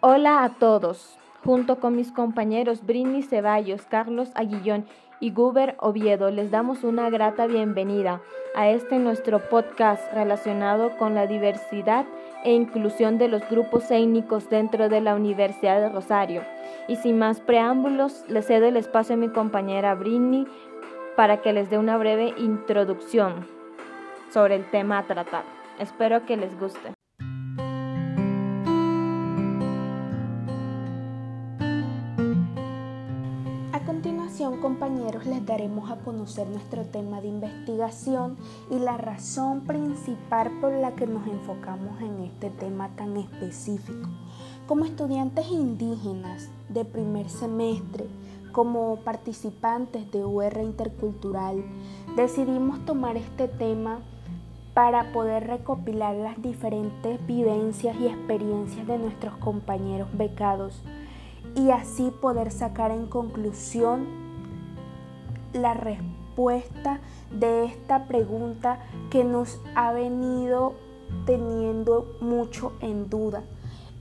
Hola a todos. Junto con mis compañeros Brini Ceballos, Carlos Aguillón y Guber Oviedo, les damos una grata bienvenida a este nuestro podcast relacionado con la diversidad e inclusión de los grupos étnicos dentro de la Universidad de Rosario. Y sin más preámbulos, le cedo el espacio a mi compañera Brini para que les dé una breve introducción sobre el tema a tratar. Espero que les guste. Continuación, compañeros, les daremos a conocer nuestro tema de investigación y la razón principal por la que nos enfocamos en este tema tan específico. Como estudiantes indígenas de primer semestre, como participantes de UR Intercultural, decidimos tomar este tema para poder recopilar las diferentes vivencias y experiencias de nuestros compañeros becados y así poder sacar en conclusión la respuesta de esta pregunta que nos ha venido teniendo mucho en duda.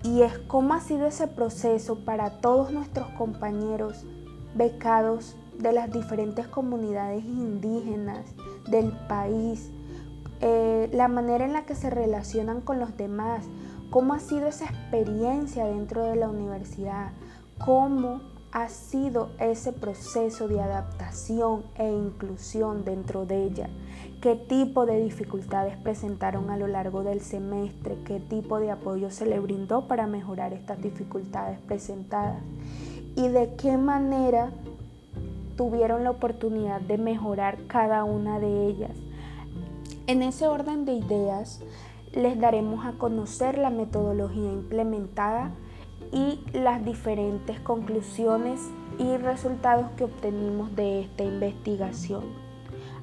Y es cómo ha sido ese proceso para todos nuestros compañeros becados de las diferentes comunidades indígenas del país, eh, la manera en la que se relacionan con los demás, cómo ha sido esa experiencia dentro de la universidad, cómo ha sido ese proceso de adaptación e inclusión dentro de ella, qué tipo de dificultades presentaron a lo largo del semestre, qué tipo de apoyo se le brindó para mejorar estas dificultades presentadas y de qué manera tuvieron la oportunidad de mejorar cada una de ellas. En ese orden de ideas, les daremos a conocer la metodología implementada y las diferentes conclusiones y resultados que obtenimos de esta investigación.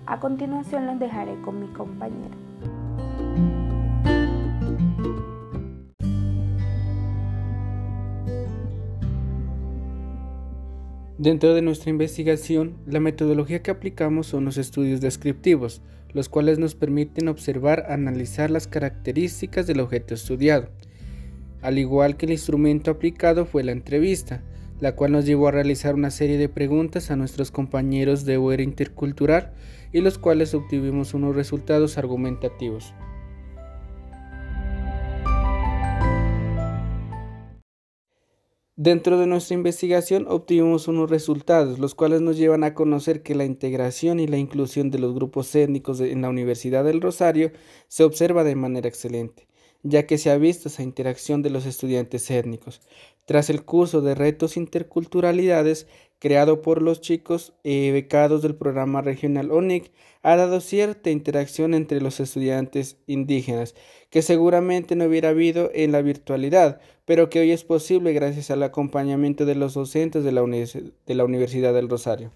A continuación los dejaré con mi compañero. Dentro de nuestra investigación, la metodología que aplicamos son los estudios descriptivos, los cuales nos permiten observar, analizar las características del objeto estudiado. Al igual que el instrumento aplicado fue la entrevista, la cual nos llevó a realizar una serie de preguntas a nuestros compañeros de UR Intercultural y los cuales obtuvimos unos resultados argumentativos. Dentro de nuestra investigación obtuvimos unos resultados, los cuales nos llevan a conocer que la integración y la inclusión de los grupos étnicos en la Universidad del Rosario se observa de manera excelente, ya que se ha visto esa interacción de los estudiantes étnicos. Tras el curso de retos interculturalidades creado por los chicos eh, becados del programa regional ONIC, ha dado cierta interacción entre los estudiantes indígenas, que seguramente no hubiera habido en la virtualidad, pero que hoy es posible gracias al acompañamiento de los docentes de la, de la Universidad del Rosario.